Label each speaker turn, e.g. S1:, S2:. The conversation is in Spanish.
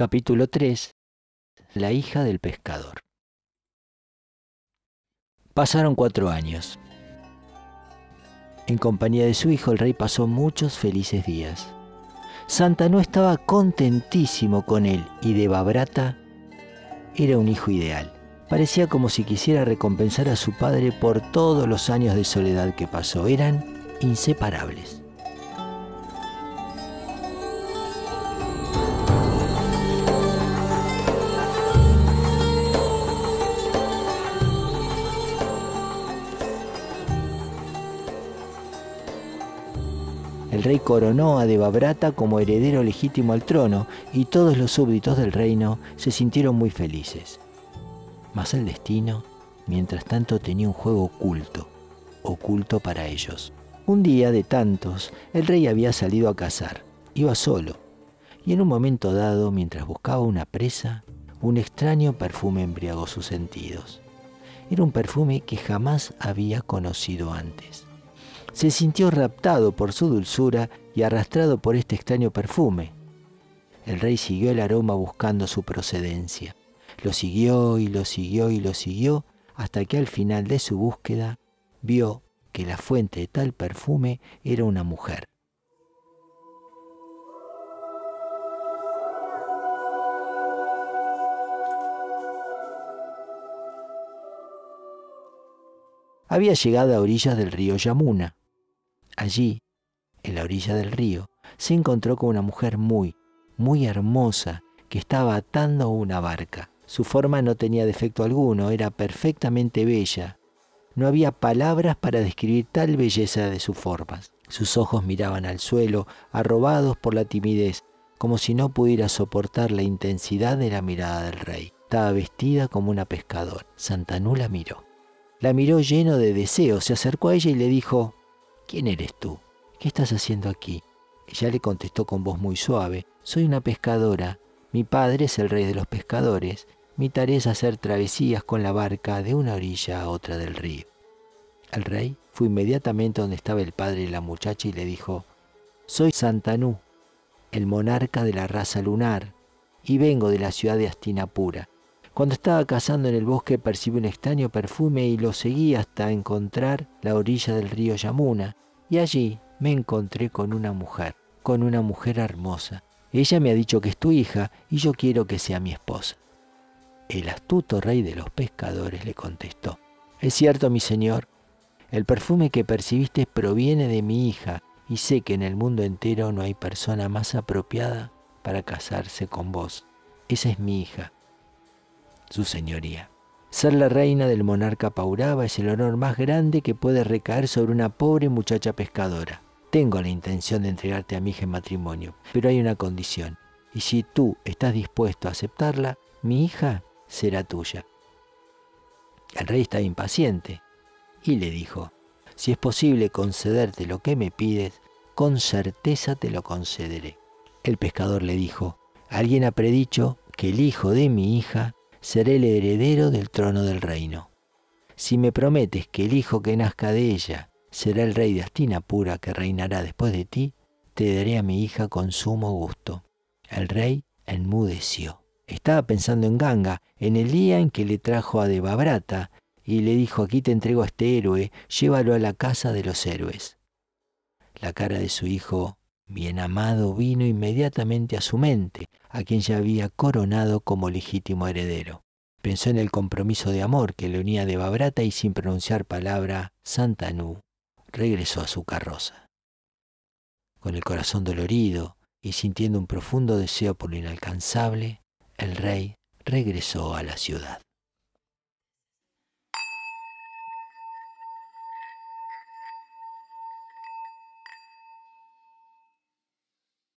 S1: Capítulo 3. La hija del pescador. Pasaron cuatro años. En compañía de su hijo el rey pasó muchos felices días. Santa no estaba contentísimo con él y de Babrata era un hijo ideal. Parecía como si quisiera recompensar a su padre por todos los años de soledad que pasó. Eran inseparables. El rey coronó a Debabrata como heredero legítimo al trono y todos los súbditos del reino se sintieron muy felices. Mas el destino, mientras tanto, tenía un juego oculto, oculto para ellos. Un día de tantos, el rey había salido a cazar. Iba solo. Y en un momento dado, mientras buscaba una presa, un extraño perfume embriagó sus sentidos. Era un perfume que jamás había conocido antes se sintió raptado por su dulzura y arrastrado por este extraño perfume. El rey siguió el aroma buscando su procedencia. Lo siguió y lo siguió y lo siguió hasta que al final de su búsqueda vio que la fuente de tal perfume era una mujer. Había llegado a orillas del río Yamuna, Allí, en la orilla del río, se encontró con una mujer muy, muy hermosa que estaba atando una barca. Su forma no tenía defecto alguno, era perfectamente bella. No había palabras para describir tal belleza de sus formas. Sus ojos miraban al suelo, arrobados por la timidez, como si no pudiera soportar la intensidad de la mirada del rey. Estaba vestida como una pescadora. Santanú la miró. La miró lleno de deseo, se acercó a ella y le dijo, ¿Quién eres tú? ¿Qué estás haciendo aquí? Ella le contestó con voz muy suave, Soy una pescadora. Mi padre es el rey de los pescadores. Mi tarea es hacer travesías con la barca de una orilla a otra del río. El rey fue inmediatamente donde estaba el padre de la muchacha y le dijo, Soy Santanú, el monarca de la raza lunar, y vengo de la ciudad de Astinapura. Cuando estaba cazando en el bosque percibí un extraño perfume y lo seguí hasta encontrar la orilla del río Yamuna. Y allí me encontré con una mujer, con una mujer hermosa. Ella me ha dicho que es tu hija y yo quiero que sea mi esposa. El astuto rey de los pescadores le contestó, Es cierto, mi señor, el perfume que percibiste proviene de mi hija y sé que en el mundo entero no hay persona más apropiada para casarse con vos. Esa es mi hija su señoría. Ser la reina del monarca Pauraba es el honor más grande que puede recaer sobre una pobre muchacha pescadora. Tengo la intención de entregarte a mi hija en matrimonio, pero hay una condición, y si tú estás dispuesto a aceptarla, mi hija será tuya. El rey estaba impaciente y le dijo, si es posible concederte lo que me pides, con certeza te lo concederé. El pescador le dijo, alguien ha predicho que el hijo de mi hija seré el heredero del trono del reino. Si me prometes que el hijo que nazca de ella será el rey de Astinapura que reinará después de ti, te daré a mi hija con sumo gusto. El rey enmudeció. Estaba pensando en Ganga, en el día en que le trajo a Debabrata, y le dijo, aquí te entrego a este héroe, llévalo a la casa de los héroes. La cara de su hijo bien amado vino inmediatamente a su mente, a quien ya había coronado como legítimo heredero. Pensó en el compromiso de amor que le unía de Babrata y sin pronunciar palabra, Santanú regresó a su carroza. Con el corazón dolorido y sintiendo un profundo deseo por lo inalcanzable, el rey regresó a la ciudad.